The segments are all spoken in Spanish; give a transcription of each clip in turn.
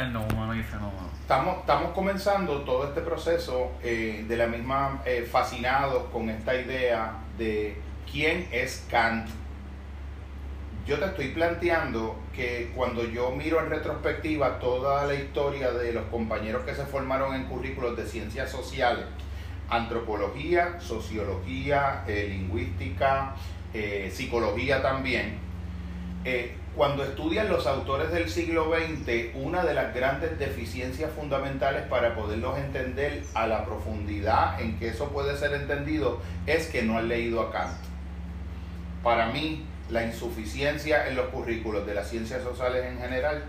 El no humano y fenómeno. Estamos, estamos comenzando todo este proceso eh, de la misma eh, fascinados con esta idea de quién es Kant. Yo te estoy planteando que cuando yo miro en retrospectiva toda la historia de los compañeros que se formaron en currículos de ciencias sociales, antropología, sociología, eh, lingüística, psicología también, eh, cuando estudian los autores del siglo XX, una de las grandes deficiencias fundamentales para poderlos entender a la profundidad en que eso puede ser entendido es que no han leído a Kant. Para mí, la insuficiencia en los currículos de las ciencias sociales en general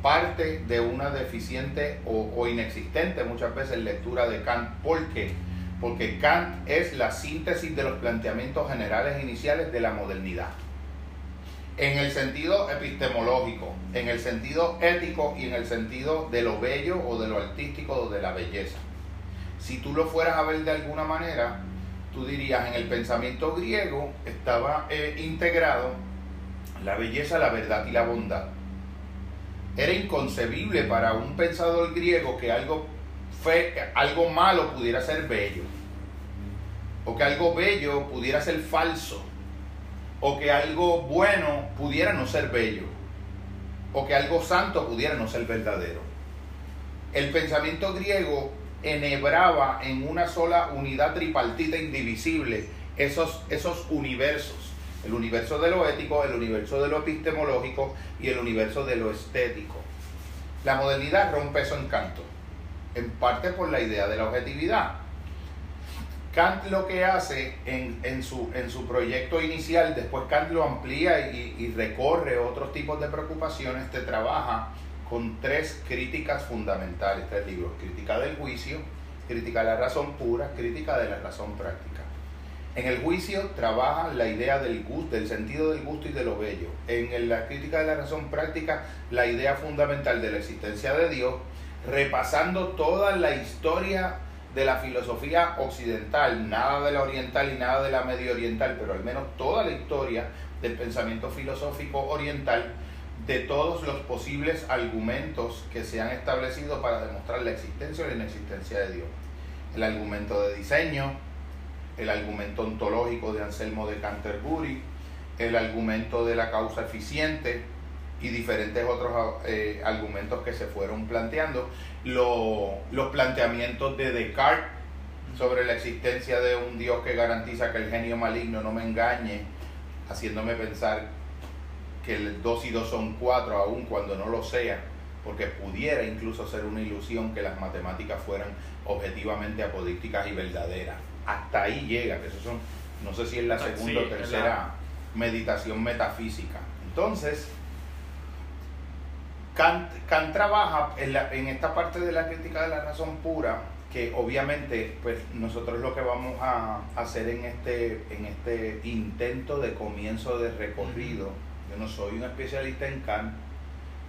parte de una deficiente o, inexistente muchas veces lectura de Kant. ¿Por qué? Porque Kant es la síntesis de los planteamientos generales iniciales de la modernidad en el sentido epistemológico, en el sentido ético y en el sentido de lo bello o de lo artístico o de la belleza. Si tú lo fueras a ver de alguna manera, tú dirías en el pensamiento griego estaba eh, integrado la belleza, la verdad y la bondad. Era inconcebible para un pensador griego que algo, algo malo pudiera ser bello, o que algo bello pudiera ser falso o que algo bueno pudiera no ser bello, o que algo santo pudiera no ser verdadero. El pensamiento griego enhebraba en una sola unidad tripartita indivisible esos, esos universos, el universo de lo ético, el universo de lo epistemológico y el universo de lo estético. La modernidad rompe eso encanto, en parte por la idea de la objetividad, Kant lo que hace en, su, en su proyecto inicial, después Kant lo amplía y, recorre otros tipos de preocupaciones, te trabaja con tres críticas fundamentales, tres libros, crítica del juicio, crítica de la razón pura, crítica de la razón práctica. En el juicio trabaja la idea del gusto, del sentido del gusto y de lo bello. En la crítica de la razón práctica, la idea fundamental de la existencia de Dios, repasando toda la historia de la filosofía occidental, nada de la oriental y nada de la medio oriental, pero al menos toda la historia del pensamiento filosófico oriental, de todos los posibles argumentos que se han establecido para demostrar la existencia o la inexistencia de Dios. El argumento de diseño, el argumento ontológico de Anselmo de Canterbury, el argumento de la causa eficiente, y diferentes otros eh, argumentos que se fueron planteando. Los planteamientos de Descartes sobre la existencia de un Dios que garantiza que el genio maligno no me engañe, haciéndome pensar que el 2 y 2 son 4 aun cuando no lo sea, porque pudiera incluso ser una ilusión que las matemáticas fueran objetivamente apodícticas y verdaderas. Hasta ahí llega, que eso son, no sé si es la segunda o tercera meditación metafísica. Entonces, Kant, trabaja en, esta parte de la crítica de la razón pura, que obviamente pues nosotros lo que vamos a hacer en este, en este intento de comienzo de recorrido, yo no soy un especialista en Kant,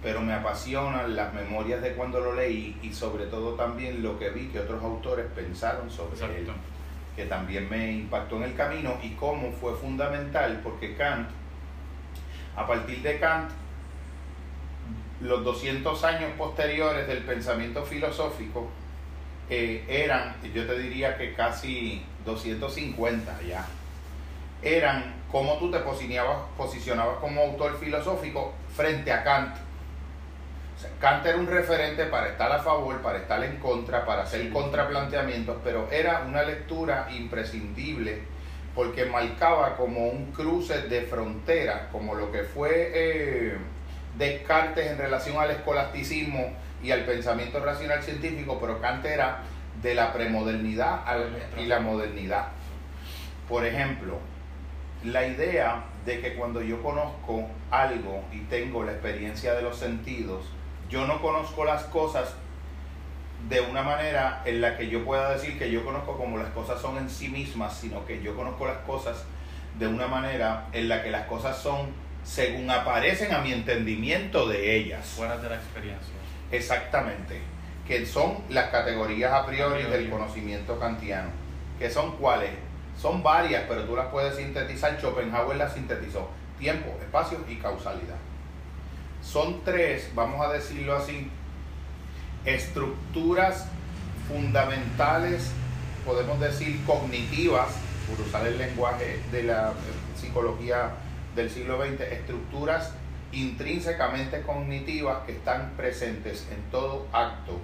pero me apasionan las memorias de cuando lo leí y sobre todo también lo que vi que otros autores pensaron sobre él, que también me impactó en el camino y cómo fue fundamental, porque Kant, a partir de Kant, los 200 años posteriores del pensamiento filosófico eh, eran, yo te diría que casi 250 ya, eran cómo tú te posicionabas, posicionabas como autor filosófico frente a Kant. Kant era un referente para estar a favor, para estar en contra, para hacer contraplanteamientos, pero era una lectura imprescindible porque marcaba como un cruce de frontera, como lo que fue... Eh, Descartes en relación al escolasticismo y al pensamiento racional científico, pero Kant era de la premodernidad y la modernidad. Por ejemplo, la idea de que cuando yo conozco algo y tengo la experiencia de los sentidos, yo no conozco las cosas de una manera en la que yo pueda decir que yo conozco como las cosas son en sí mismas, sino que yo conozco las cosas de una manera en la que las cosas son según aparecen a mi entendimiento de ellas. Fuera de la experiencia. Exactamente. Que son las categorías a priori, del conocimiento kantiano. ¿Que son cuáles? Son varias, pero tú las puedes sintetizar. Schopenhauer las sintetizó. Tiempo, espacio y causalidad. Son tres, vamos a decirlo así, estructuras fundamentales, podemos decir cognitivas, por usar el lenguaje de la psicología del siglo XX, estructuras intrínsecamente cognitivas que están presentes en todo acto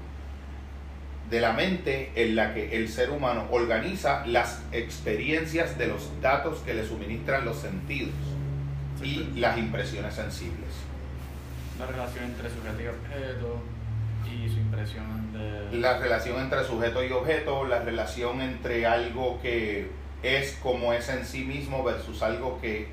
de la mente en la que el ser humano organiza las experiencias de los datos que le suministran los sentidos y las impresiones sensibles. La relación entre sujeto y objeto y su impresión de... La relación entre sujeto y objeto, la relación entre algo que es como es en sí mismo versus algo que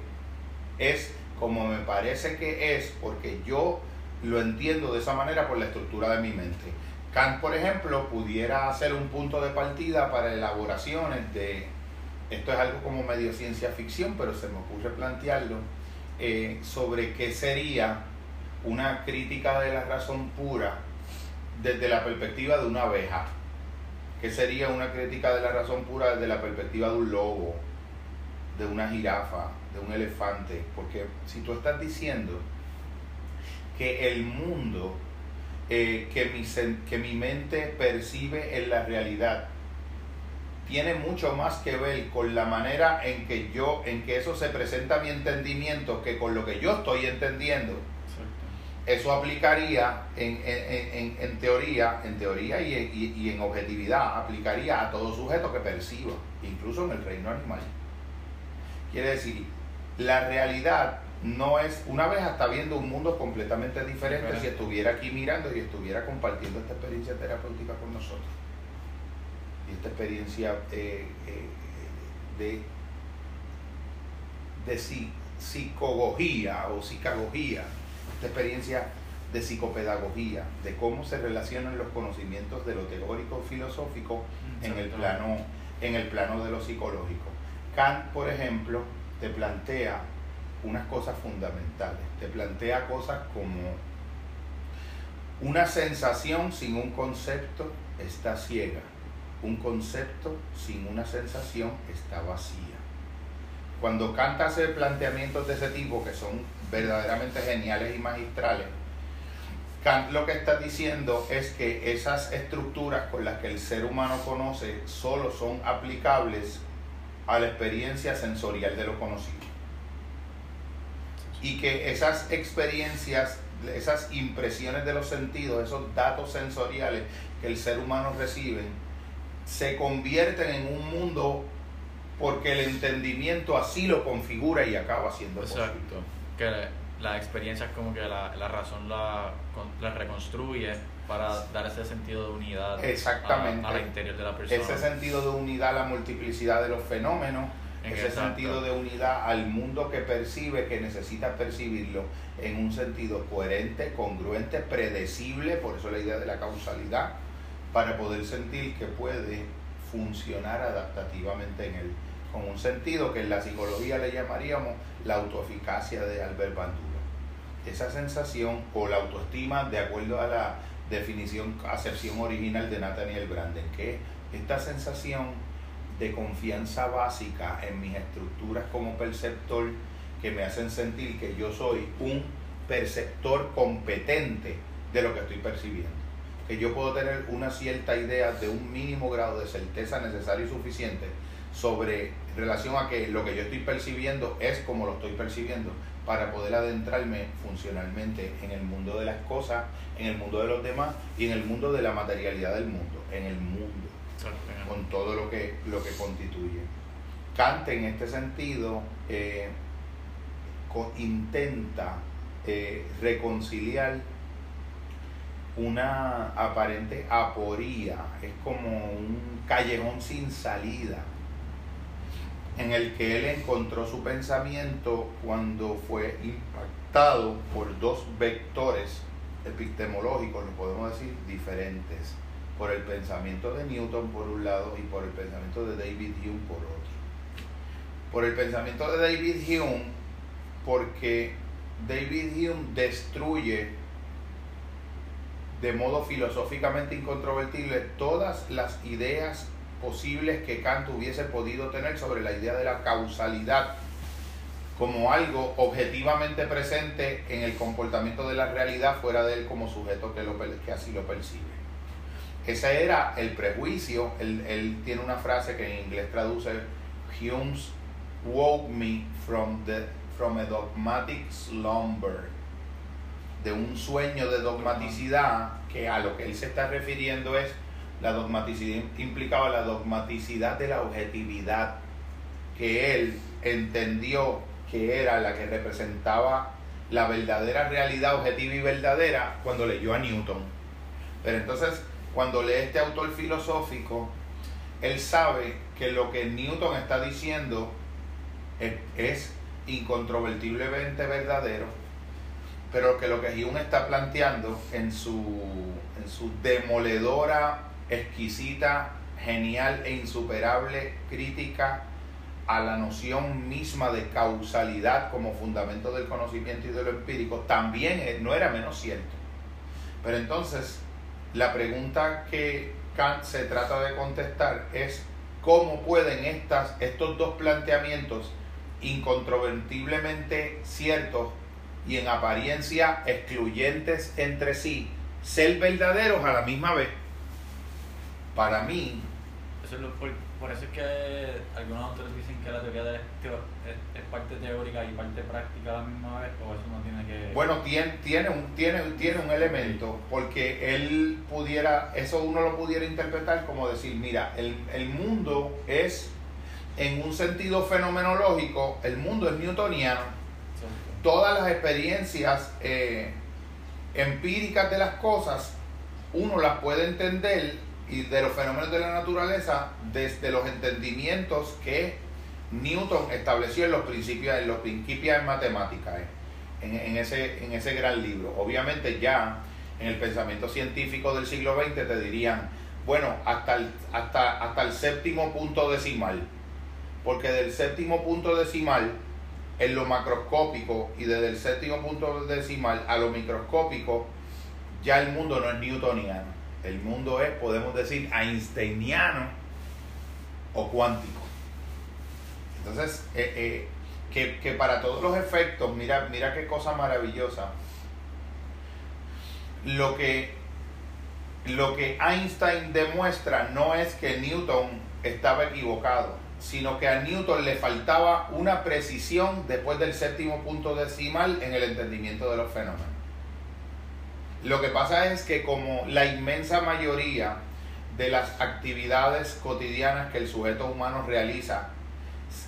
es como me parece que es porque yo lo entiendo de esa manera por la estructura de mi mente. Kant, por ejemplo, pudiera ser un punto de partida para elaboraciones de, esto es algo como medio ciencia ficción, pero se me ocurre plantearlo, eh, sobre qué sería una crítica de la razón pura desde la perspectiva de una abeja, qué sería una crítica de la razón pura desde la perspectiva de un lobo, de una jirafa, de un elefante, porque si tú estás diciendo que el mundo eh, que, mi, que mi mente percibe en la realidad tiene mucho más que ver con la manera en que yo, en que eso se presenta a mi entendimiento que con lo que yo estoy entendiendo. Eso aplicaría en, en, en, teoría, en teoría y, y, y, en objetividad, aplicaría a todo sujeto que perciba, incluso en el reino animal. Quiere decir, la realidad no es, una vez está viendo un mundo completamente diferente si estuviera aquí mirando y estuviera compartiendo esta experiencia terapéutica con nosotros. Y esta experiencia eh, eh, de, de psicogogía o psicagogía, esta experiencia de psicopedagogía, de cómo se relacionan los conocimientos de lo teórico filosófico en el plano, en el plano de lo psicológico. Kant, por ejemplo, te plantea unas cosas fundamentales. Te plantea cosas como una sensación sin un concepto está ciega. Un concepto sin una sensación está vacía. Cuando Kant hace planteamientos de ese tipo que son verdaderamente geniales y magistrales, Kant lo que está diciendo es que esas estructuras con las que el ser humano conoce solo son aplicables a la experiencia sensorial de lo conocido y que esas experiencias, esas impresiones de los sentidos, esos datos sensoriales que el ser humano recibe, se convierten en un mundo porque el entendimiento así lo configura y acaba siendo Exacto. Que la experiencia como que la, la razón la, la, reconstruye para dar ese sentido de unidad Exactamente. al interior de la persona. Ese sentido de unidad, la multiplicidad de los fenómenos ese sentido de unidad al mundo que percibe, que necesita percibirlo en un sentido coherente, congruente, predecible, por eso la idea de la causalidad, para poder sentir que puede funcionar adaptativamente en él, con un sentido que en la psicología le llamaríamos la autoeficacia de Albert Bandura. Esa sensación o la autoestima, de acuerdo a la definición, acepción original de Nathaniel Branden, que esta sensación de confianza básica en mis estructuras como perceptor que me hacen sentir que yo soy un perceptor competente de lo que estoy percibiendo. Que yo puedo tener una cierta idea de un mínimo grado de certeza necesario y suficiente sobre relación a que lo que yo estoy percibiendo es como lo estoy percibiendo para poder adentrarme funcionalmente en el mundo de las cosas, en el mundo de los demás y en el mundo de la materialidad del mundo, en el mundo con todo lo que, lo que constituye. Kant en este sentido eh, intenta eh, reconciliar una aparente aporía, es como un callejón sin salida, en el que él encontró su pensamiento cuando fue impactado por dos vectores epistemológicos, lo podemos decir, diferentes por el pensamiento de Newton por un lado y por el pensamiento de David Hume por otro. Por el pensamiento de David Hume, porque David Hume destruye de modo filosóficamente incontrovertible todas las ideas posibles que Kant hubiese podido tener sobre la idea de la causalidad como algo objetivamente presente en el comportamiento de la realidad fuera de él como sujeto que, lo, que así lo percibe. ese era el prejuicio. Él, tiene una frase que en inglés traduce, Hume's woke me from, the, from a dogmatic slumber, de un sueño de dogmaticidad que a lo que él se está refiriendo es la dogmaticidad implicaba la dogmaticidad de la objetividad que él entendió que era la que representaba la verdadera realidad objetiva y verdadera cuando leyó a Newton. Pero entonces, cuando lee este autor filosófico, él sabe que lo que Newton está diciendo es, incontrovertiblemente verdadero, pero que lo que Hume está planteando en su, en su demoledora, exquisita, genial e insuperable crítica a la noción misma de causalidad como fundamento del conocimiento y de lo empírico, también no era menos cierto. Pero entonces, la pregunta que Kant se trata de contestar es cómo pueden estas, estos dos planteamientos incontrovertiblemente ciertos y en apariencia excluyentes entre sí, ser verdaderos a la misma vez. Para mí, Eso es lo, por eso es que algunos autores dicen que la teoría del estilo es, parte teórica y parte práctica a la misma vez, o eso no tiene que... Bueno, tiene, tiene, un, tiene, tiene un elemento, porque él pudiera, eso uno lo pudiera interpretar como decir, mira, el, el mundo es, en un sentido fenomenológico, el mundo es newtoniano. Todas las experiencias eh, empíricas de las cosas, uno las puede entender y de los fenómenos de la naturaleza desde los entendimientos que Newton estableció en los principios, en los principios en matemáticas, eh, en, ese, en ese gran libro. Obviamente ya en el pensamiento científico del siglo XX te dirían, bueno, hasta hasta, hasta el séptimo punto decimal, porque del séptimo punto decimal en lo macroscópico y desde el séptimo punto decimal a lo microscópico, ya el mundo no es newtoniano el mundo es, podemos decir, einsteiniano o cuántico. Entonces, eh, eh, que, para todos los efectos, mira, mira qué cosa maravillosa. Lo que, lo que Einstein demuestra no es que Newton estaba equivocado, sino que a Newton le faltaba una precisión después del séptimo punto decimal en el entendimiento de los fenómenos. Lo que pasa es que como la inmensa mayoría de las actividades cotidianas que el sujeto humano realiza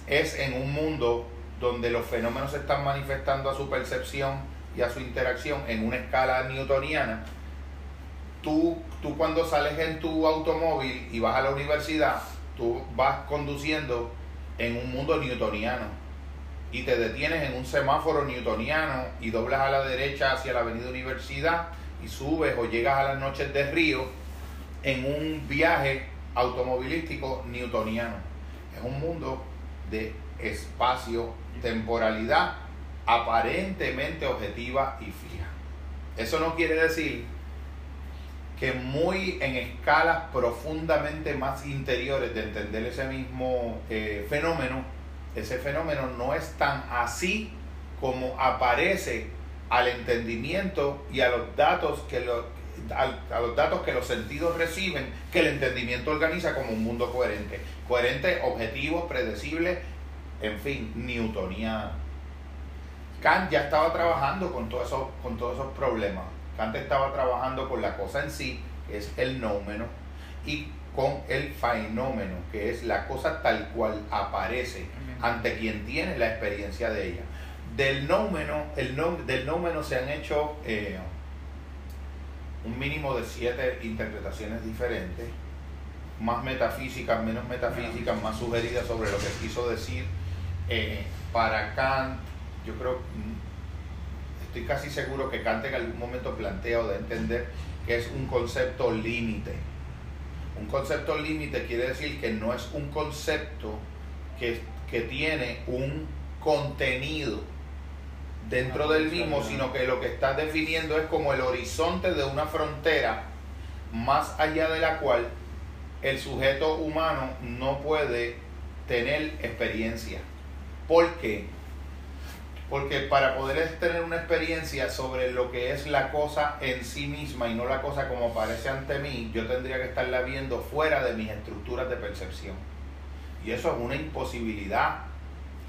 es en un mundo donde los fenómenos se están manifestando a su percepción y a su interacción en una escala newtoniana, tú, tú cuando sales en tu automóvil y vas a la universidad, tú vas conduciendo en un mundo newtoniano y te detienes en un semáforo newtoniano y doblas a la derecha hacia la avenida Universidad y subes o llegas a las noches de río en un viaje automovilístico newtoniano. Es un mundo de espacio, temporalidad aparentemente objetiva y fija. Eso no quiere decir que muy en escalas profundamente más interiores de entender ese mismo eh, fenómeno, ese fenómeno no es tan así como aparece al entendimiento y a los datos que lo, a, los datos que los sentidos reciben, que el entendimiento organiza como un mundo coherente. Coherente, objetivo, predecible, en fin, newtoniano. Kant ya estaba trabajando con, todo eso, con todos esos problemas. Kant estaba trabajando con la cosa en sí, que es el nómeno, y con el fenómeno, que es la cosa tal cual aparece ante quien tiene la experiencia de ella. Del nómeno, el del nómeno se han hecho eh, un mínimo de siete interpretaciones diferentes, más metafísicas, menos metafísicas, más sugeridas sobre lo que quiso decir. Eh, para Kant, yo creo, mm, estoy casi seguro que Kant en algún momento plantea o de entender que es un concepto límite. Un concepto límite quiere decir que no es un concepto que, que tiene un contenido dentro del mismo, sino que lo que está definiendo es como el horizonte de una frontera más allá de la cual el sujeto humano no puede tener experiencia. ¿Por qué? Porque para poder tener una experiencia sobre lo que es la cosa en sí misma y no la cosa como parece ante mí, yo tendría que estarla viendo fuera de mis estructuras de percepción. Y eso es una imposibilidad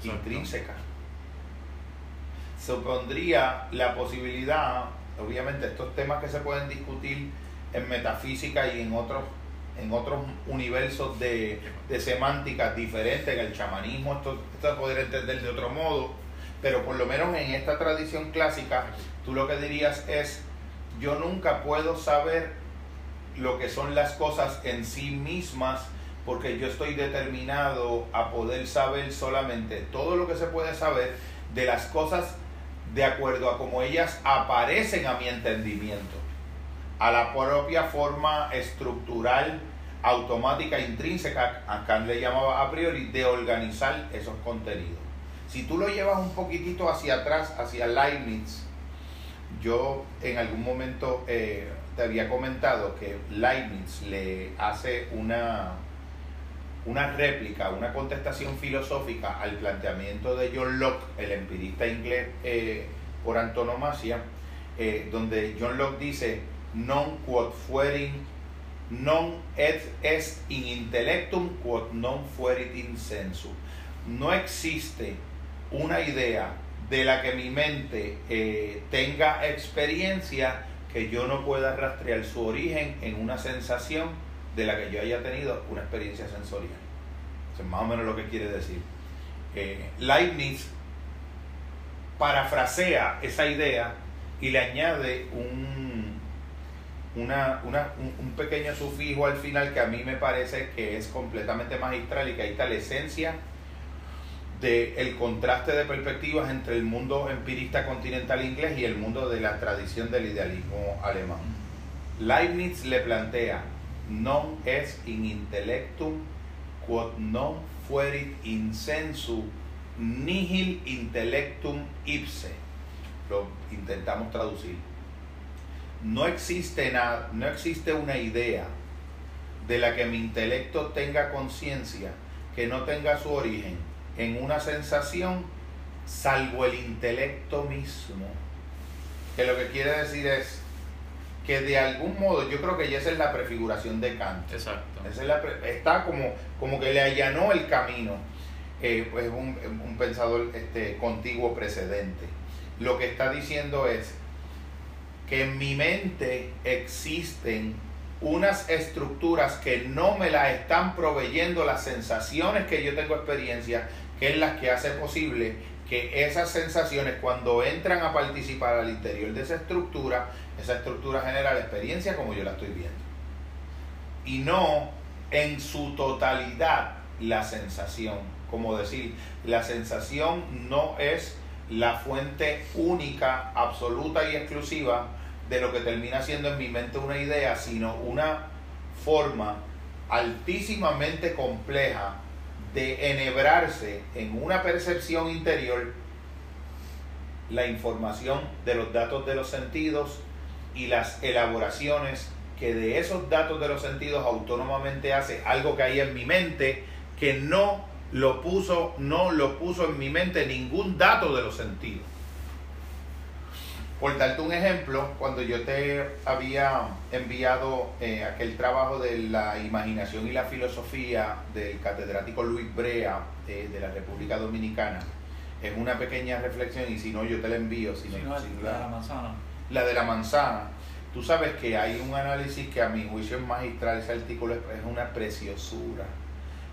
intrínseca. Supondría la posibilidad, obviamente estos temas que se pueden discutir en metafísica y en otros en otros universos de, de semántica diferentes, en el chamanismo esto, esto se entender de otro modo, pero por lo menos en esta tradición clásica, tú lo que dirías es, yo nunca puedo saber lo que son las cosas en sí mismas, porque yo estoy determinado a poder saber solamente todo lo que se puede saber de las cosas de acuerdo a cómo ellas aparecen a mi entendimiento a la propia forma estructural, automática, intrínseca, a Kant le llamaba a priori, de organizar esos contenidos. Si tú lo llevas un poquitito hacia atrás, hacia Leibniz, yo en algún momento eh, te había comentado que Leibniz le hace una, una réplica, una contestación filosófica al planteamiento de John Locke, el empirista inglés eh, por antonomasia, eh, donde John Locke dice, non quod fuerin non et est in intellectum quod non fuerit in sensu. No existe una idea de la que mi mente eh, tenga experiencia que yo no pueda rastrear su origen en una sensación de la que yo haya tenido una experiencia sensorial. Eso es más o menos lo que quiere decir. Eh, Leibniz parafrasea esa idea y le añade un, una, una, un, pequeño sufijo al final que a mí me parece que es completamente magistral y que ahí está la esencia del el contraste de perspectivas entre el mundo empirista continental inglés y el mundo de la tradición del idealismo alemán. Leibniz le plantea, non es in intellectum quod non fuerit in sensu nihil intellectum ipse. Lo intentamos traducir no existe nada, no existe una idea de la que mi intelecto tenga conciencia que no tenga su origen en una sensación salvo el intelecto mismo. Que lo que quiere decir es que de algún modo, yo creo que ya esa es la prefiguración de Kant. Exacto. está como, como que le allanó el camino. Eh, pues un, un pensador este, contiguo precedente. Lo que está diciendo es que en mi mente existen unas estructuras que no me las están proveyendo las sensaciones que yo tengo experiencia, que es las que hace posible que esas sensaciones cuando entran a participar al interior de esa estructura, esa estructura genera la experiencia como yo la estoy viendo. Y no en su totalidad la sensación. Como decir, la sensación no es la fuente única, absoluta y exclusiva de lo que termina siendo en mi mente una idea, sino una forma altísimamente compleja de enhebrarse en una percepción interior la información de los datos de los sentidos y las elaboraciones que de esos datos de los sentidos autónomamente hace algo que hay en mi mente que no lo puso, no lo puso en mi mente ningún dato de los sentidos. Por darte un ejemplo, cuando yo te había enviado eh, aquel trabajo de la imaginación y la filosofía del catedrático Luis Brea eh, de la República Dominicana, es una pequeña reflexión y si no yo te la envío. Si no, la, de la manzana. La de la manzana. Tú sabes que hay un análisis que a mi juicio es magistral, ese artículo es una preciosura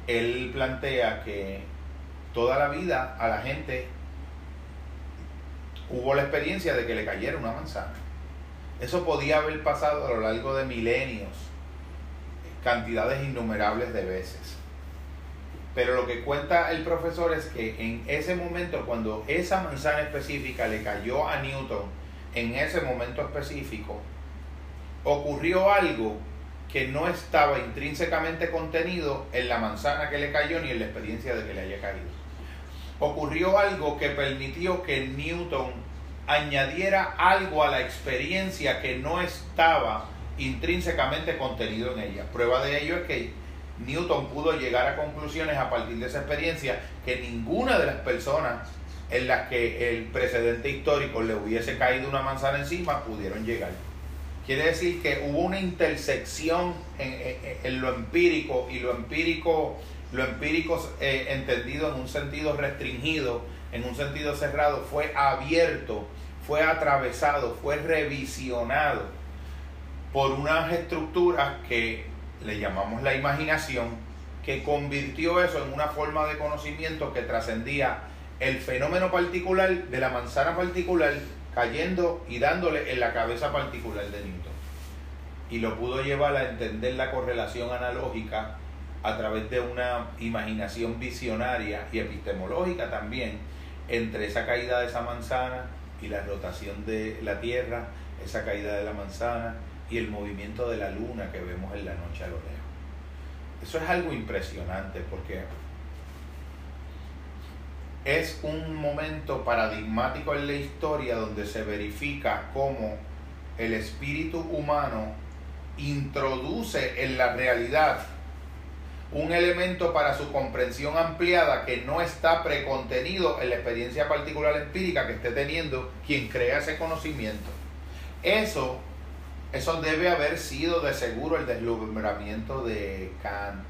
él plantea que toda la vida a la gente hubo la experiencia de que le cayera una manzana. Eso podía haber pasado a lo largo de milenios, cantidades innumerables de veces. Pero lo que cuenta el profesor es que en ese momento, cuando esa manzana específica le cayó a Newton, en ese momento específico, ocurrió algo que no estaba intrínsecamente contenido en la manzana que le cayó ni en la experiencia de que le haya caído. Ocurrió algo que permitió que Newton añadiera algo a la experiencia que no estaba intrínsecamente contenido en ella. Prueba de ello es que Newton pudo llegar a conclusiones a partir de esa experiencia que ninguna de las personas en las que el precedente histórico le hubiese caído una manzana encima, pudieron llegar. Quiere decir que hubo una intersección en, lo empírico y lo empírico, lo empírico eh, entendido en un sentido restringido, en un sentido cerrado, fue abierto, fue atravesado, fue revisionado por unas estructuras que le llamamos la imaginación, que convirtió eso en una forma de conocimiento que trascendía el fenómeno particular de la manzana particular cayendo y dándole en la cabeza particular de Newton. Y lo pudo llevar a entender la correlación analógica a través de una imaginación visionaria y epistemológica también entre esa caída de esa manzana y la rotación de la Tierra, esa caída de la manzana y el movimiento de la luna que vemos en la noche a lo lejos. Eso es algo impresionante porque es un momento paradigmático en la historia donde se verifica cómo el espíritu humano introduce en la realidad un elemento para su comprensión ampliada que no está precontenido en la experiencia particular empírica que esté teniendo quien crea ese conocimiento. Eso, eso debe haber sido de seguro el deslumbramiento de Kant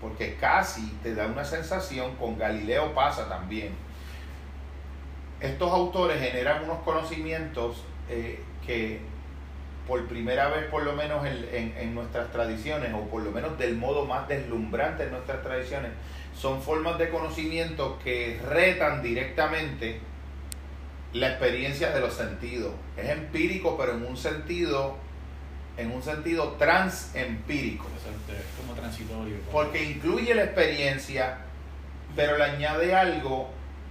porque casi te da una sensación, con Galileo pasa también. Estos autores generan unos conocimientos eh, que por primera vez, por lo menos en, en, nuestras tradiciones, o por lo menos del modo más deslumbrante en nuestras tradiciones, son formas de conocimiento que retan directamente la experiencia de los sentidos. Es empírico, pero en un sentido en un sentido transempírico. como transitorio. Porque incluye la experiencia, pero le añade algo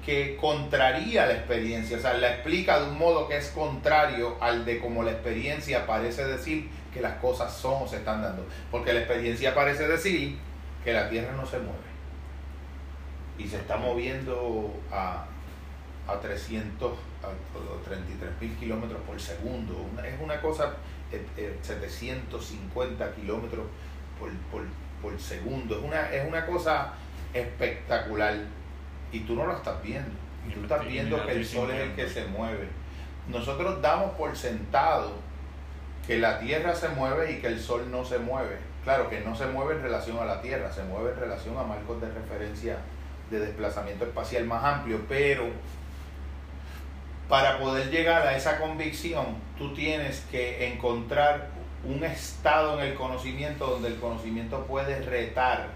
que contraría la experiencia, o sea, la explica de un modo que es contrario al de como la experiencia parece decir que las cosas son o se están dando. Porque la experiencia parece decir que la Tierra no se mueve y se está moviendo a, a 300, a 33 mil kilómetros por segundo. es una cosa 750 eh, eh, kilómetros por, segundo. Es una, es una cosa espectacular y tú no lo estás viendo. Tú estás viendo que el sol es el que se mueve. Nosotros damos por sentado que la Tierra se mueve y que el Sol no se mueve. Claro que no se mueve en relación a la Tierra, se mueve en relación a marcos de referencia de desplazamiento espacial más amplio, pero para poder llegar a esa convicción, tú tienes que encontrar un estado en el conocimiento donde el conocimiento puede retar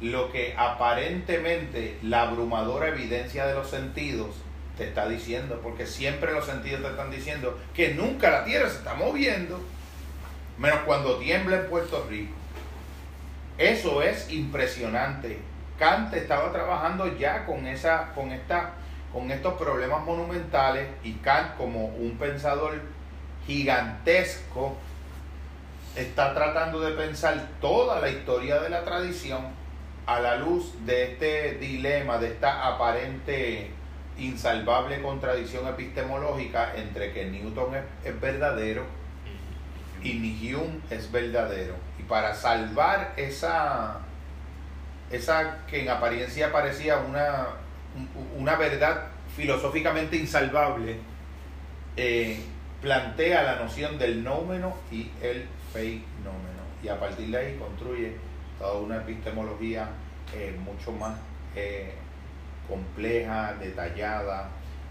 lo que aparentemente la abrumadora evidencia de los sentidos te está diciendo, porque siempre los sentidos te están diciendo que nunca la Tierra se está moviendo, menos cuando tiembla en Puerto Rico. Eso es impresionante. Kant estaba trabajando ya con esa, con esta con estos problemas monumentales y Kant como un pensador gigantesco está tratando de pensar toda la historia de la tradición a la luz de este dilema, de esta aparente insalvable contradicción epistemológica entre que Newton es, verdadero y Hume es verdadero. Y para salvar esa, esa que en apariencia parecía una una verdad filosóficamente insalvable, eh, plantea la noción del nómeno y el fenómeno. Y a partir de ahí construye toda una epistemología eh, mucho más eh, compleja, detallada,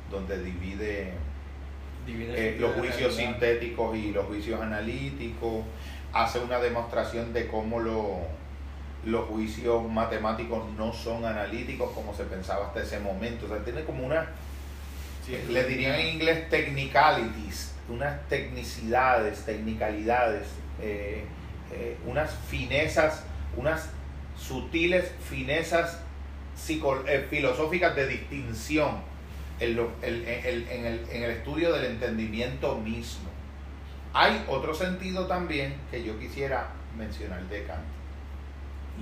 donde divide, los juicios sintéticos y los juicios analíticos, hace una demostración de cómo lo los juicios matemáticos no son analíticos como se pensaba hasta ese momento. O sea, tiene como una, le dirían en inglés technicalities, unas tecnicidades, tecnicalidades, eh, eh, unas finezas, unas sutiles finezas eh, filosóficas de distinción en, el estudio del entendimiento mismo. Hay otro sentido también que yo quisiera mencionar de Kant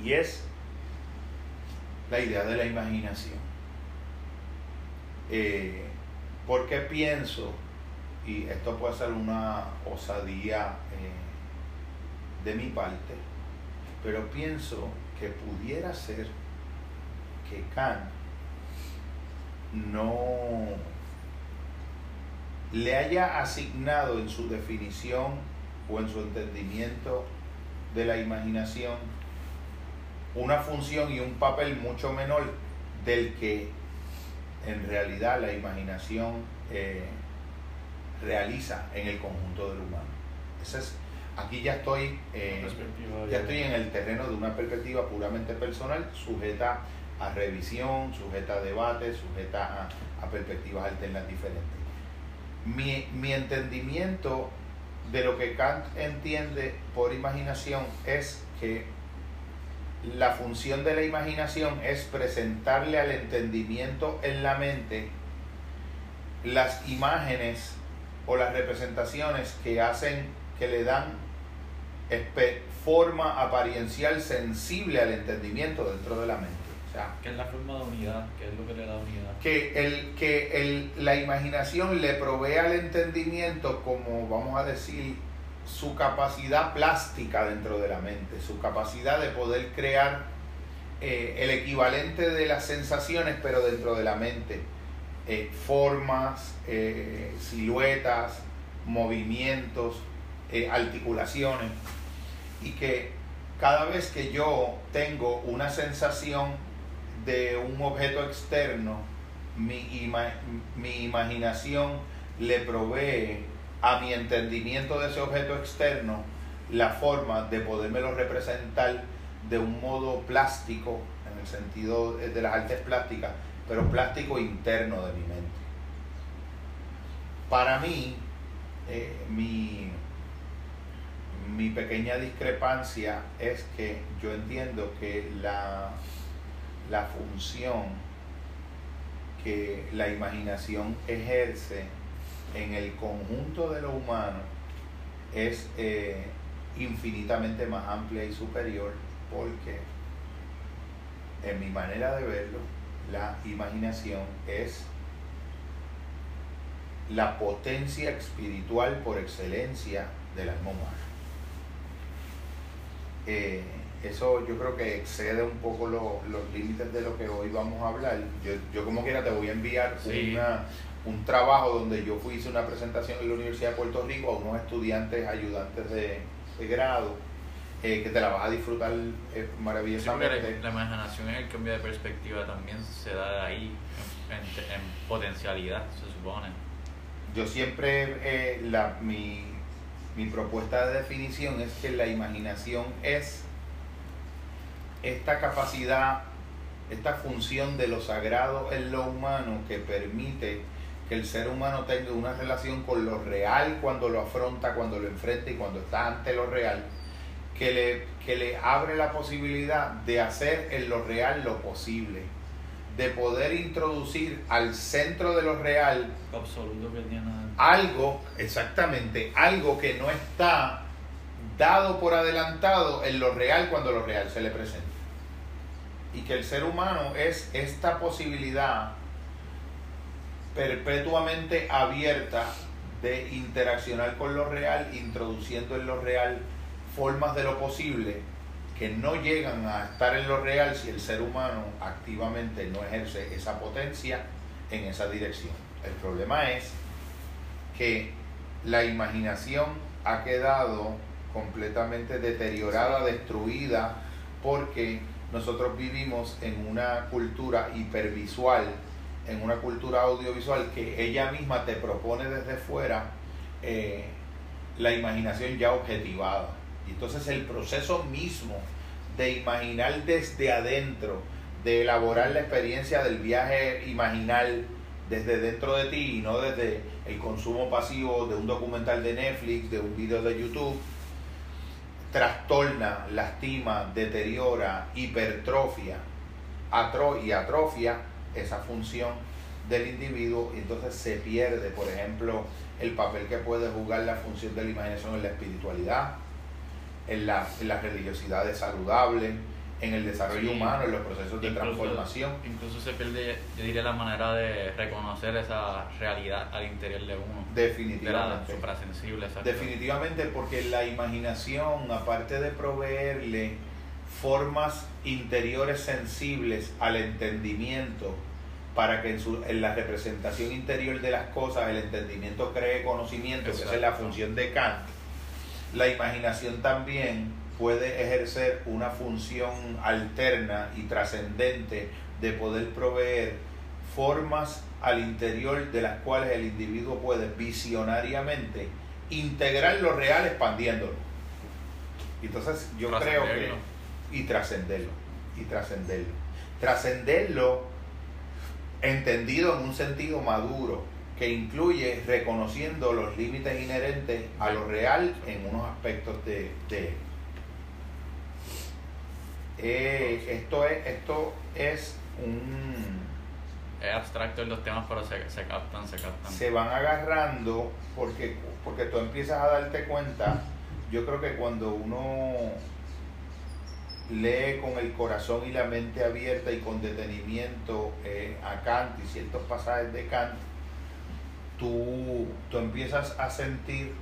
y es la idea de la imaginación. Eh, porque pienso, y esto puede ser una osadía eh, de mi parte, pero pienso que pudiera ser que Kant no le haya asignado en su definición o en su entendimiento de la imaginación una función y un papel mucho menor del que en realidad la imaginación eh, realiza en el conjunto del humano. es, aquí ya estoy, eh, ya estoy en el terreno de una perspectiva puramente personal, sujeta a revisión, sujeta a debate, sujeta a, perspectivas alternas diferentes. Mi, mi entendimiento de lo que Kant entiende por imaginación es que la función de la imaginación es presentarle al entendimiento en la mente las imágenes o las representaciones que hacen, que le dan forma apariencial sensible al entendimiento dentro de la mente. O sea, ¿Qué es la forma de unidad? ¿Qué es lo que le da unidad? Que, el, que el, la imaginación le provee al entendimiento como, vamos a decir, su capacidad plástica dentro de la mente, su capacidad de poder crear eh, el equivalente de las sensaciones, pero dentro de la mente. Eh, formas, eh, siluetas, movimientos, articulaciones. Y que cada vez que yo tengo una sensación de un objeto externo, mi, mi imaginación le provee a mi entendimiento de ese objeto externo la forma de podérmelo representar de un modo plástico, en el sentido de las artes plásticas, pero plástico interno de mi mente. Para mí, eh, mi, mi pequeña discrepancia es que yo entiendo que la, la función que la imaginación ejerce en el conjunto de lo humano es eh, infinitamente más amplia y superior porque en mi manera de verlo la imaginación es la potencia espiritual por excelencia del alma humana. Eh, eso yo creo que excede un poco los límites de lo que hoy vamos a hablar. Yo, como quiera te voy a enviar una, un trabajo donde yo fui hice una presentación en la Universidad de Puerto Rico a unos estudiantes ayudantes de, grado eh, que te la vas a disfrutar eh, maravillosamente. la, imaginación en el cambio de perspectiva también se da ahí en, potencialidad, se supone. Yo siempre, eh, la, mi, mi propuesta de definición es que la imaginación es esta capacidad, esta función de lo sagrado en lo humano que permite que el ser humano tenga una relación con lo real cuando lo afronta, cuando lo enfrenta y cuando está ante lo real, que le, que le abre la posibilidad de hacer en lo real lo posible, de poder introducir al centro de lo real Absoluto algo, exactamente, algo que no está dado por adelantado en lo real cuando lo real se le presenta. Y que el ser humano es esta posibilidad perpetuamente abierta de interaccionar con lo real, introduciendo en lo real formas de lo posible que no llegan a estar en lo real si el ser humano activamente no ejerce esa potencia en esa dirección. El problema es que la imaginación ha quedado completamente deteriorada, destruida, porque nosotros vivimos en una cultura hipervisual en una cultura audiovisual que ella misma te propone desde fuera eh, la imaginación ya objetivada. Y entonces el proceso mismo de imaginar desde adentro, de elaborar la experiencia del viaje imaginal desde dentro de ti y no desde el consumo pasivo de un documental de Netflix, de un video de YouTube, trastorna, lastima, deteriora, hipertrofia y atrofia esa función del individuo y entonces se pierde, por ejemplo, el papel que puede jugar la función de la imaginación en la espiritualidad, en la, en la religiosidad saludable, en el desarrollo humano, en los procesos de transformación. Incluso se pierde, yo diría, la manera de reconocer esa realidad al interior de uno. Definitivamente. Suprasensible, Definitivamente, porque la imaginación, aparte de proveerle formas interiores sensibles al entendimiento para que en, su, en la representación interior de las cosas el entendimiento cree conocimiento, que esa es la función de Kant. La imaginación también puede ejercer una función alterna y trascendente de poder proveer formas al interior de las cuales el individuo puede visionariamente integrar lo real expandiéndolo. Entonces yo creo que... Y trascenderlo. Y trascenderlo. Trascenderlo entendido en un sentido maduro que incluye reconociendo los límites inherentes a lo real en unos aspectos de, de eh, esto es esto es un es abstracto en los temas pero se, se captan se captan. se van agarrando porque porque tú empiezas a darte cuenta yo creo que cuando uno lee con el corazón y la mente abierta y con detenimiento eh, a Kant y ciertos pasajes de Kant, tú, tú empiezas a sentir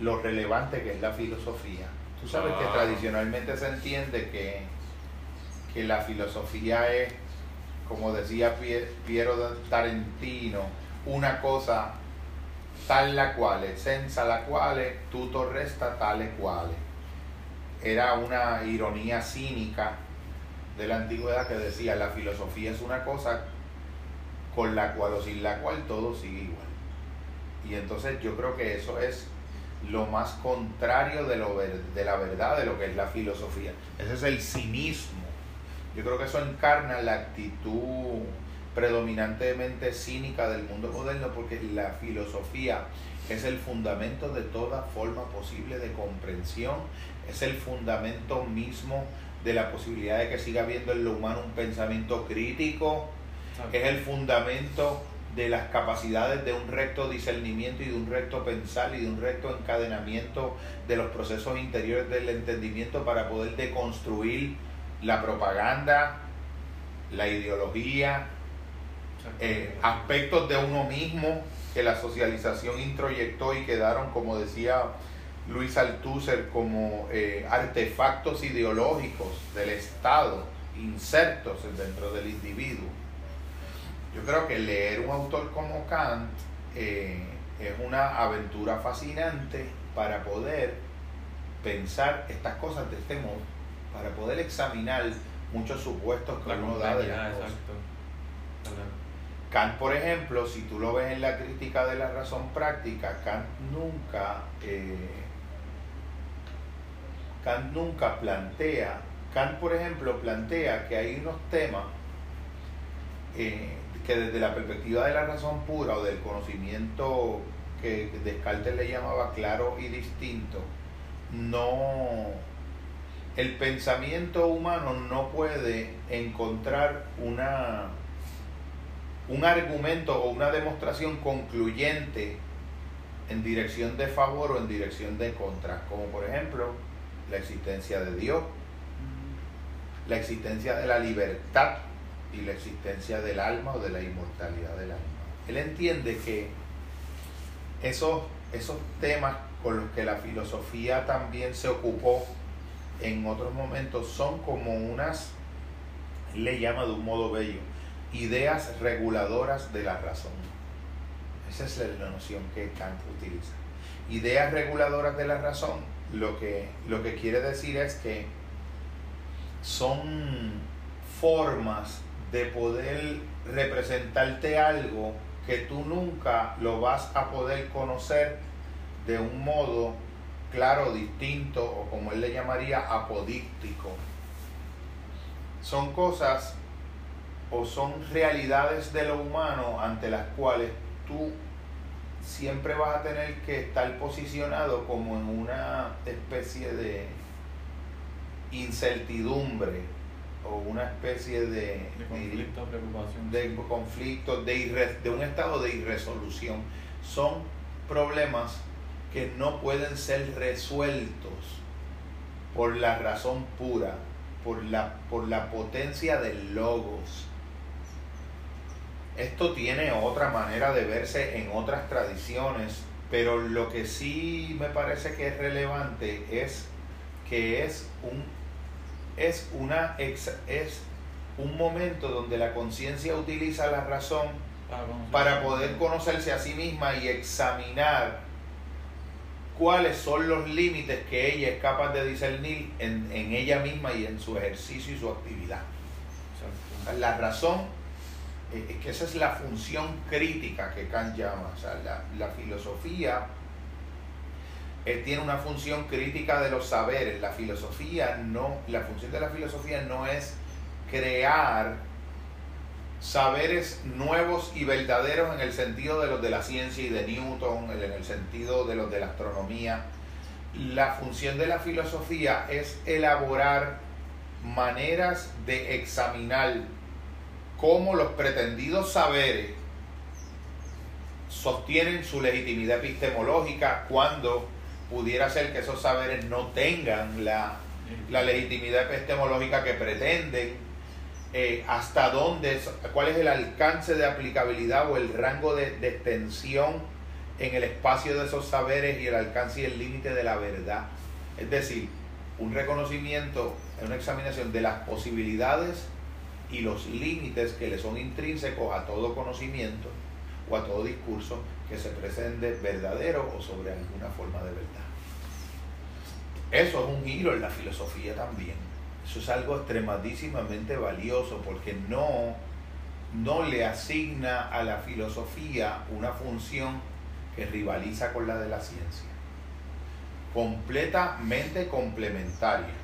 lo relevante que es la filosofía. Tú sabes que ah. tradicionalmente se entiende que, que la filosofía es, como decía Piero Tarentino, una cosa tal la cual, senza la cual, tutto resta tale cuale era una ironía cínica de la antigüedad que decía la filosofía es una cosa con la cual o sin la cual todo sigue igual. Y entonces yo creo que eso es lo más contrario de, lo, de la verdad de lo que es la filosofía. Ese es el cinismo. Yo creo que eso encarna la actitud predominantemente cínica del mundo moderno porque la filosofía es el fundamento de toda forma posible de comprensión, es el fundamento mismo de la posibilidad de que siga habiendo en lo humano un pensamiento crítico, es el fundamento de las capacidades de un recto discernimiento y de un recto pensar y de un recto encadenamiento de los procesos interiores del entendimiento para poder deconstruir la propaganda, la ideología, eh, aspectos de uno mismo que la socialización introyectó y quedaron, como decía Luis Althusser, como eh, artefactos ideológicos del Estado, insertos dentro del individuo. Yo creo que leer un autor como Kant eh, es una aventura fascinante para poder pensar estas cosas de este modo, para poder examinar muchos supuestos que uno da de las Kant, por ejemplo, si tú lo ves en la crítica de la razón práctica, Kant nunca, eh, Kant nunca plantea, Kant, por ejemplo, plantea que hay unos temas eh, que desde la perspectiva de la razón pura o del conocimiento que Descartes le llamaba claro y distinto, no, el pensamiento humano no puede encontrar una un argumento o una demostración concluyente en dirección de favor o en dirección de contra, como por ejemplo la existencia de Dios, la existencia de la libertad y la existencia del alma o de la inmortalidad del alma. Él entiende que esos, esos temas con los que la filosofía también se ocupó en otros momentos son como unas, le llama de un modo bello, ideas reguladoras de la razón. Esa es la noción que Kant utiliza. Ideas reguladoras de la razón, lo que, lo que quiere decir es que son formas de poder representarte algo que tú nunca lo vas a poder conocer de un modo claro, distinto o como él le llamaría apodíctico. Son cosas o son realidades de lo humano ante las cuales tú siempre vas a tener que estar posicionado como en una especie de incertidumbre o una especie de, de conflicto, de, preocupación. De conflicto, de, de un estado de irresolución. Son problemas que no pueden ser resueltos por la razón pura, por la, por la potencia del logos esto tiene otra manera de verse en otras tradiciones, pero lo que sí me parece que es relevante es que es un es una es un momento donde la conciencia utiliza la razón Para, poder conocerse a sí misma y examinar cuáles son los límites que ella es capaz de discernir en, en ella misma y en su ejercicio y su actividad. La razón, eh, es que esa es la función crítica que Kant llama. O sea, la, la filosofía tiene una función crítica de los saberes. La filosofía no, la función de la filosofía no es crear saberes nuevos y verdaderos en el sentido de los de la ciencia y de Newton, en el sentido de los de la astronomía. La función de la filosofía es elaborar maneras de examinar cómo los pretendidos saberes sostienen su legitimidad epistemológica cuando pudiera ser que esos saberes no tengan la, la legitimidad epistemológica que pretenden, eh, hasta dónde, cuál es el alcance de aplicabilidad o el rango de, de extensión en el espacio de esos saberes y el alcance y el límite de la verdad. Es decir, un reconocimiento, una examinación de las posibilidades y los límites que le son intrínsecos a todo conocimiento o a todo discurso que se presente verdadero o sobre alguna forma de verdad. Eso es un giro en la filosofía también. Eso es algo extremadísimamente valioso porque no, no le asigna a la filosofía una función que rivaliza con la de la ciencia. Completamente complementaria.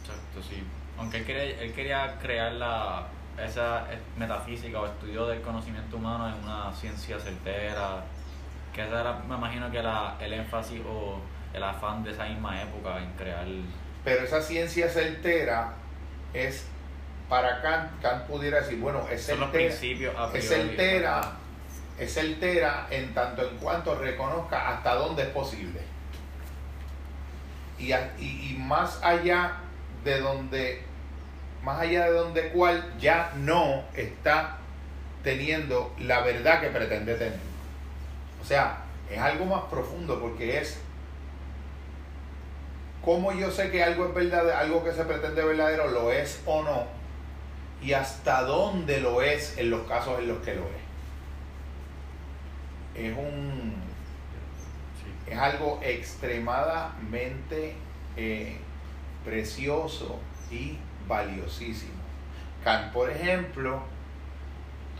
Exacto, sí. Aunque él quería, él quería crear la, esa eh, metafísica o estudio del conocimiento humano en una ciencia certera, que ese era, me imagino que la, el énfasis o el afán de esa misma época en crear... Pero esa ciencia certera es, para Kant, Kant pudiera decir, bueno, es certera, es certera, es certera en tanto en cuanto reconozca hasta dónde es posible. Y, y, y más allá de donde, más allá de donde cual ya no está teniendo la verdad que pretende tener. O sea, es algo más profundo porque es cómo yo sé que algo es verdadero, algo que se pretende verdadero lo es o no, y hasta dónde lo es en los casos en los que lo es. Es un es algo extremadamente eh, precioso y valiosísimo. Kant, por ejemplo,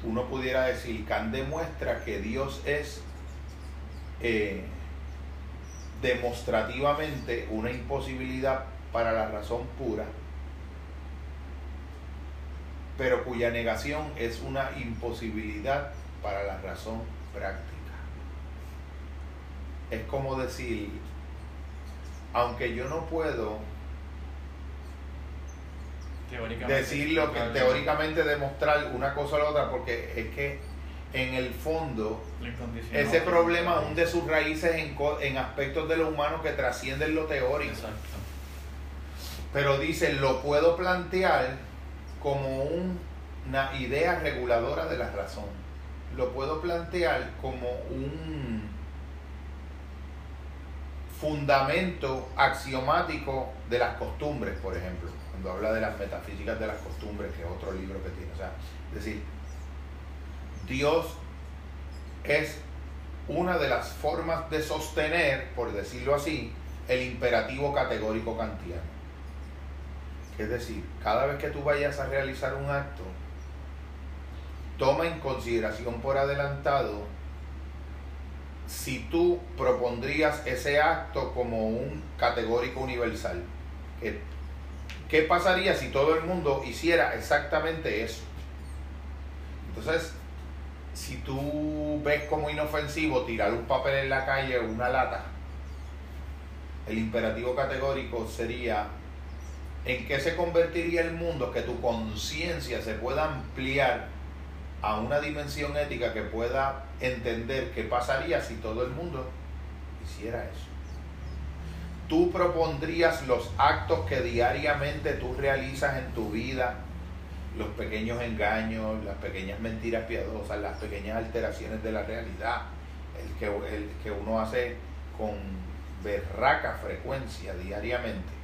uno pudiera decir, Kant demuestra que Dios es eh, demostrativamente una imposibilidad para la razón pura, pero cuya negación es una imposibilidad para la razón práctica. Es como decir, aunque yo no puedo decir lo que teóricamente demostrar una cosa o la otra, porque es que en el fondo ese problema hunde sus raíces en, en aspectos de lo humano que trascienden lo teórico. Exacto. Pero dice, lo puedo plantear como un- una idea reguladora de la razón. Lo puedo plantear como un fundamento axiomático de las costumbres, por ejemplo, cuando habla de las metafísicas de las costumbres, que es otro libro que tiene. O sea, es decir, Dios es una de las formas de sostener, por decirlo así, el imperativo categórico kantiano. Es decir, cada vez que tú vayas a realizar un acto, toma en consideración por adelantado si tú propondrías ese acto como un categórico universal. ¿Qué, qué pasaría si todo el mundo hiciera exactamente eso? Entonces, si tú ves como inofensivo tirar un papel en la calle o una lata, el imperativo categórico sería en qué se convertiría el mundo que tu conciencia se pueda ampliar a una dimensión ética que pueda entender qué pasaría si todo el mundo hiciera eso. Tú propondrías los actos que diariamente tú realizas en tu vida, los pequeños engaños, las pequeñas mentiras piadosas, las pequeñas alteraciones de la realidad, el que, el que uno hace con berraca frecuencia diariamente.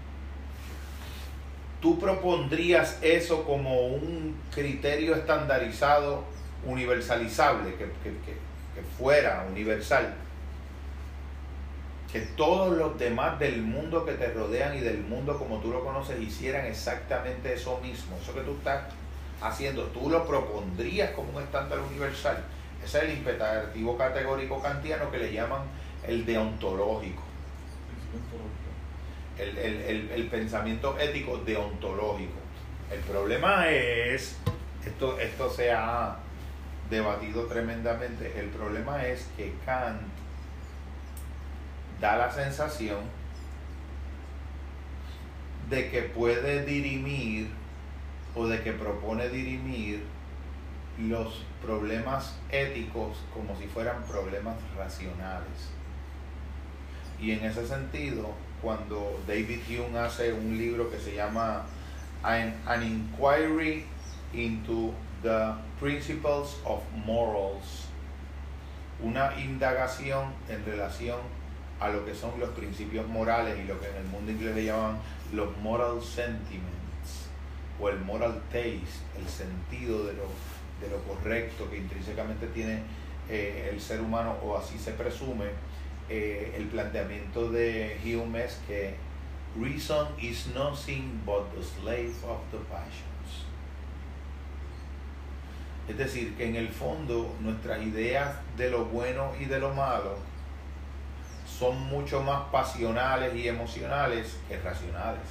¿tú propondrías eso como un criterio estandarizado, universalizable, que, que fuera universal? Que todos los demás del mundo que te rodean y del mundo como tú lo conoces hicieran exactamente eso mismo, eso que tú estás haciendo, tú lo propondrías como un estándar universal. Ese es el imperativo categórico kantiano que le llaman el deontológico. El, el, el, pensamiento ético deontológico. El problema es, esto, esto se ha debatido tremendamente, el problema es que Kant da la sensación de que puede dirimir o de que propone dirimir los problemas éticos como si fueran problemas racionales. Y en ese sentido, cuando David Hume hace un libro que se llama An, An Inquiry into the Principles of Morals, una indagación en relación a lo que son los principios morales y lo que en el mundo inglés le llaman los moral sentiments o el moral taste, el sentido de lo, de lo correcto que intrínsecamente tiene eh, el ser humano o así se presume, eh, el planteamiento de Hume es que reason is nothing but the slave of the passions. Es decir, que en el fondo nuestras ideas de lo bueno y de lo malo son mucho más pasionales y emocionales que racionales.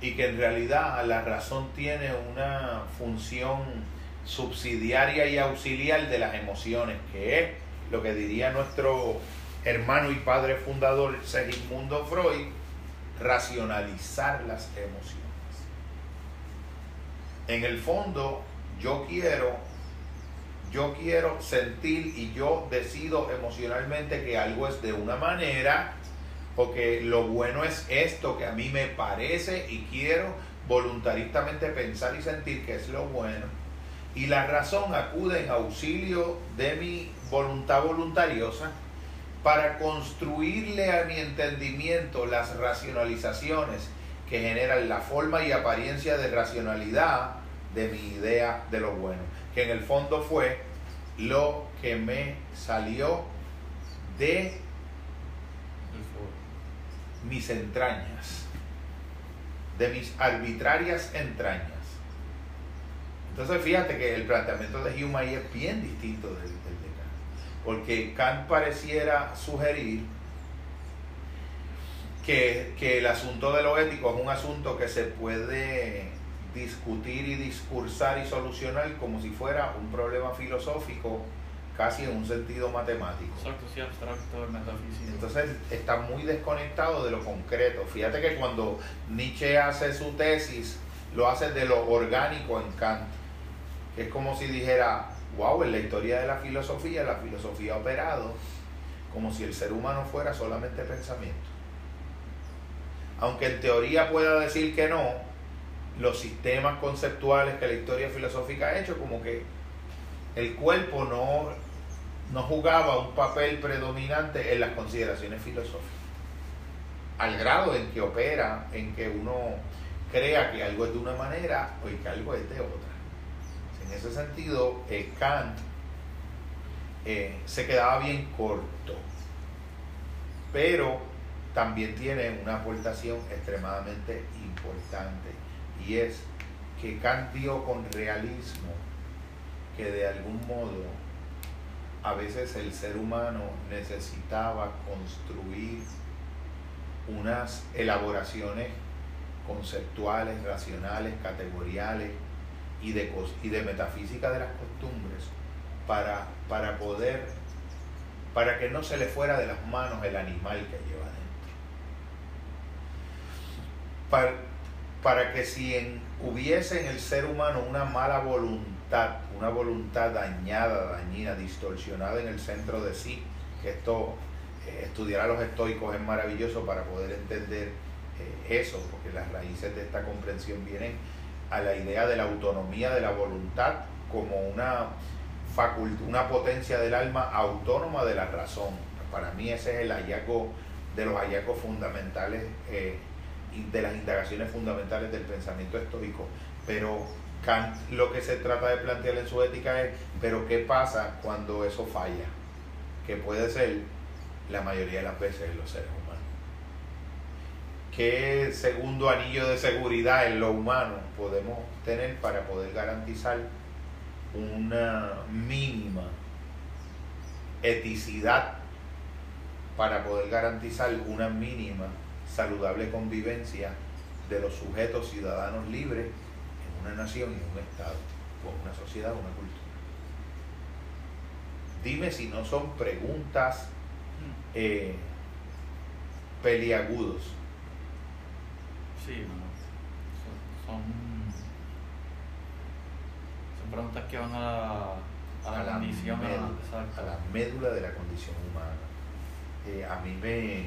Y que en realidad la razón tiene una función subsidiaria y auxiliar de las emociones, que es lo que diría nuestro hermano y padre fundador Segismundo Freud, racionalizar las emociones. En el fondo, yo quiero yo quiero sentir y yo decido emocionalmente que algo es de una manera, porque lo bueno es esto que a mí me parece y quiero voluntaristamente pensar y sentir que es lo bueno. Y la razón acude en auxilio de mi voluntad voluntariosa para construirle a mi entendimiento las racionalizaciones que generan la forma y apariencia de racionalidad de mi idea de lo bueno que en el fondo fue lo que me salió de mis entrañas, de mis arbitrarias entrañas. Entonces fíjate que el planteamiento de Hume ahí es bien distinto del, del de Kant, porque Kant pareciera sugerir que, que el asunto de lo ético es un asunto que se puede discutir y discursar y solucionar como si fuera un problema filosófico casi en un sentido matemático. Exacto, sí, abstracto, metafísico. Entonces está muy desconectado de lo concreto. Fíjate que cuando Nietzsche hace su tesis, lo hace de lo orgánico en Kant, que es como si dijera, wow, en la historia de la filosofía, la filosofía ha operado como si el ser humano fuera solamente pensamiento. Aunque en teoría pueda decir que no, los sistemas conceptuales que la historia filosófica ha hecho, como que el cuerpo no, no jugaba un papel predominante en las consideraciones filosóficas, al grado en que opera, en que uno crea que algo es de una manera o que algo es de otra. En ese sentido, eh, Kant eh, se quedaba bien corto, pero también tiene una aportación extremadamente importante y es que Kant dio con realismo que de algún modo a veces el ser humano necesitaba construir unas elaboraciones conceptuales, racionales, categoriales y de, y de metafísica de las costumbres para, para poder, para que no se le fuera de las manos el animal que lleva dentro. Para que si hubiese en el ser humano una mala voluntad, una voluntad dañada, dañina, distorsionada en el centro de sí, que esto, eh, estudiar a los estoicos es maravilloso para poder entender eh, eso, porque las raíces de esta comprensión vienen a la idea de la autonomía de la voluntad como una una potencia del alma autónoma de la razón. Para mí ese es el hallazgo de los hallazgos fundamentales eh, de las indagaciones fundamentales del pensamiento estoico. Pero lo que se trata de plantear en su ética es, pero ¿qué pasa cuando eso falla? Que puede ser la mayoría de las veces en los seres humanos. ¿Qué segundo anillo de seguridad en lo humano podemos tener para poder garantizar una mínima eticidad para poder garantizar una mínima saludable convivencia de los sujetos ciudadanos libres en una nación y en un Estado, o una sociedad o una cultura. Dime si no son preguntas eh, peliagudos. Sí, son, son, preguntas que van a, a la, condición, médula, a la médula de la condición humana. Eh, a mí me,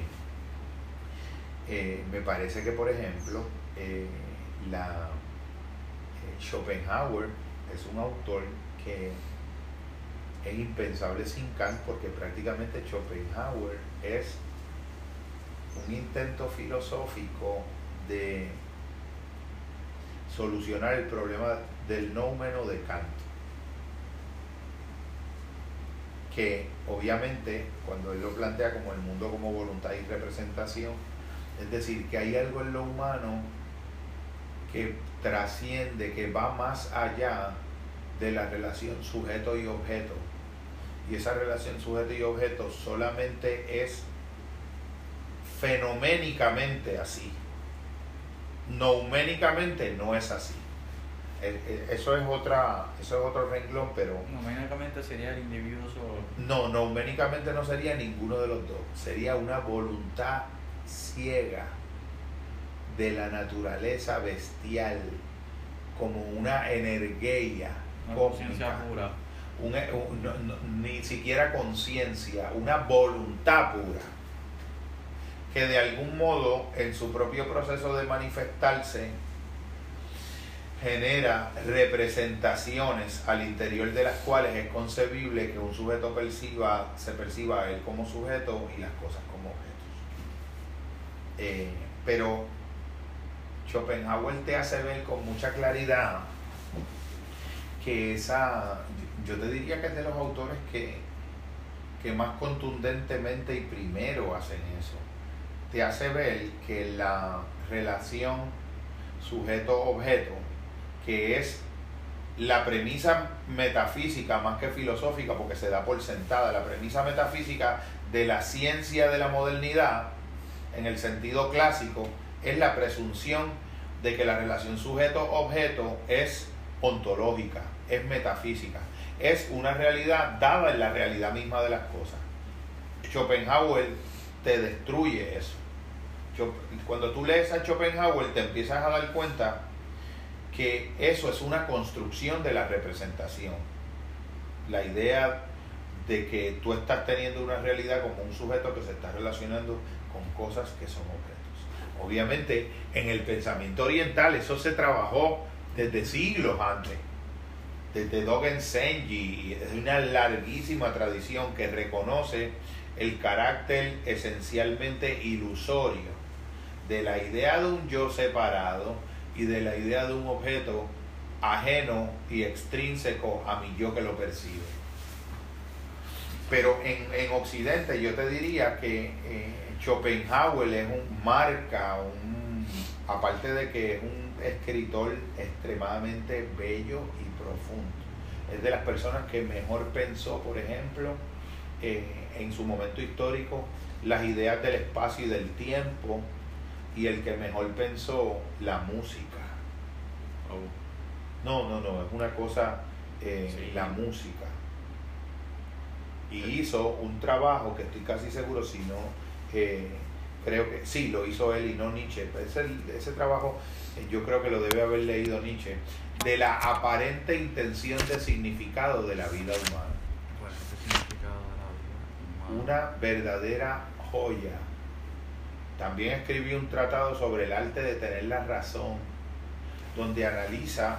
eh, me parece que, por ejemplo, eh, la, Schopenhauer es un autor que es impensable sin Kant porque prácticamente Schopenhauer es un intento filosófico de solucionar el problema del noumeno de Kant. Que obviamente cuando él lo plantea como el mundo como voluntad y representación, es decir, que hay algo en lo humano que trasciende, que va más allá de la relación sujeto y objeto. Y esa relación sujeto y objeto solamente es fenoménicamente así. Nouménicamente no es así. Eh, eh, eso es otra eso es otro renglón pero numéricamente sería el individuo solo no numéricamente no sería ninguno de los dos sería una voluntad ciega de la naturaleza bestial como una energía conciencia pura ni siquiera conciencia una voluntad pura que de algún modo en su propio proceso de manifestarse genera representaciones al interior de las cuales es concebible que un sujeto perciba, se perciba a él como sujeto y las cosas. Eh, pero Schopenhauer te hace ver con mucha claridad que esa, yo te diría que es de los autores que, que más contundentemente y primero hacen eso. Te hace ver que la relación sujeto-objeto que es la premisa metafísica más que filosófica, porque se da por sentada, la premisa metafísica de la ciencia de la modernidad, en el sentido clásico, es la presunción de que la relación sujeto-objeto es ontológica, es metafísica, es una realidad dada en la realidad misma de las cosas. Schopenhauer te destruye eso. Cuando tú lees a Schopenhauer te empiezas a dar cuenta que eso es una construcción de la representación. La idea de que tú estás teniendo una realidad como un sujeto que se está relacionando con cosas que son objetos. Obviamente, en el pensamiento oriental eso se trabajó desde siglos antes. Desde Dogen Senji, es una larguísima tradición que reconoce el carácter esencialmente ilusorio de la idea de un yo separado y de la idea de un objeto ajeno y extrínseco a mi yo que lo percibe. Pero en, en Occidente yo te diría que eh, Schopenhauer es un marca, un, aparte de que es un escritor extremadamente bello y profundo. Es de las personas que mejor pensó, por ejemplo, eh, en su momento histórico, las ideas del espacio y del tiempo, y el que mejor pensó la música. Oh. No, no, no, es una cosa, eh, la música. Y hizo un trabajo que estoy casi seguro, si no, eh, creo que sí, lo hizo él y no Nietzsche. Ese, ese trabajo eh, yo creo que lo debe haber leído Nietzsche, de la aparente intención de significado de la vida humana. Una verdadera joya también escribió un tratado sobre el arte de tener la razón, donde analiza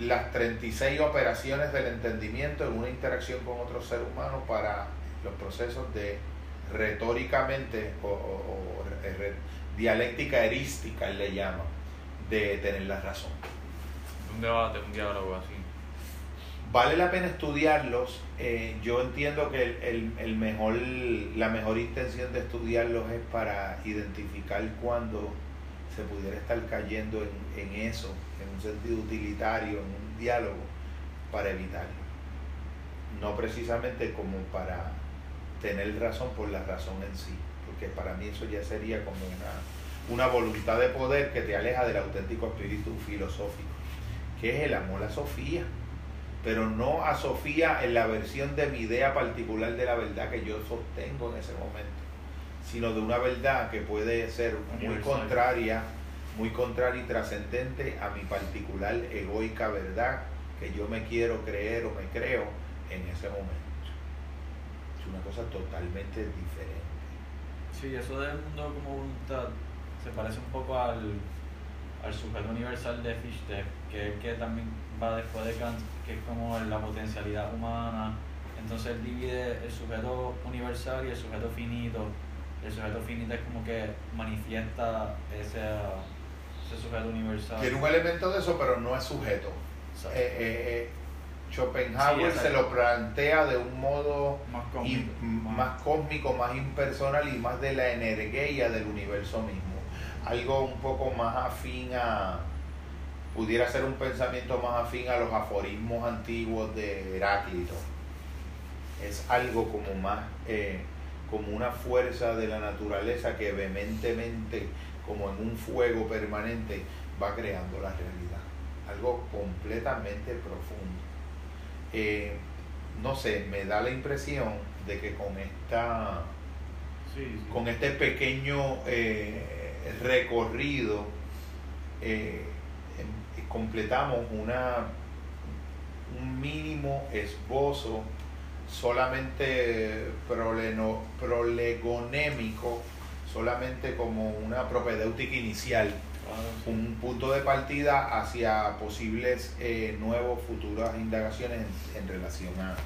las 36 operaciones del entendimiento en una interacción con otro ser humano para los procesos de retóricamente o, dialéctica erística, él le llama, de tener la razón. Un debate, un diálogo así. Vale la pena estudiarlos. eh, yo entiendo que el, el- el mejor, la mejor intención de estudiarlos es para identificar cuando se pudiera estar cayendo en, en eso, en un sentido utilitario, en un diálogo, para evitarlo. No precisamente como para tener razón por la razón en sí, porque para mí eso ya sería como una, una voluntad de poder que te aleja del auténtico espíritu filosófico, que es el amor a Sofía, pero no a Sofía en la versión de mi idea particular de la verdad que yo sostengo en ese momento, sino de una verdad que puede ser muy contraria, muy contraria y trascendente a mi particular egoica verdad que yo me quiero creer o me creo en ese momento. Es una cosa totalmente diferente. Sí, eso del mundo como voluntad se parece un poco al, al sujeto universal de Fichte, que es el que también va después de Kant, que es como la potencialidad humana. Entonces él divide el sujeto universal y el sujeto finito. El sujeto finito es como que manifiesta ese, ese sujeto universal. Tiene un elemento de eso, pero no es sujeto. Eh, eh, eh, Schopenhauer Sí, se lo plantea de un modo más y- cósmico, más cósmico, más impersonal y más de la energía del universo mismo. Algo un poco más afín a, pudiera ser un pensamiento más afín a los aforismos antiguos de Heráclito. Es algo como más, eh, como una fuerza de la naturaleza que vehementemente, como en un fuego permanente, va creando la realidad. Algo completamente profundo. Eh, no sé, me da la impresión de que con esta Sí, sí. con este pequeño eh, recorrido eh, em- completamos una un mínimo esbozo solamente proleno- prolegonémico solamente como una propedéutica inicial. Un punto de partida hacia posibles eh, nuevos futuras indagaciones en, en relación a,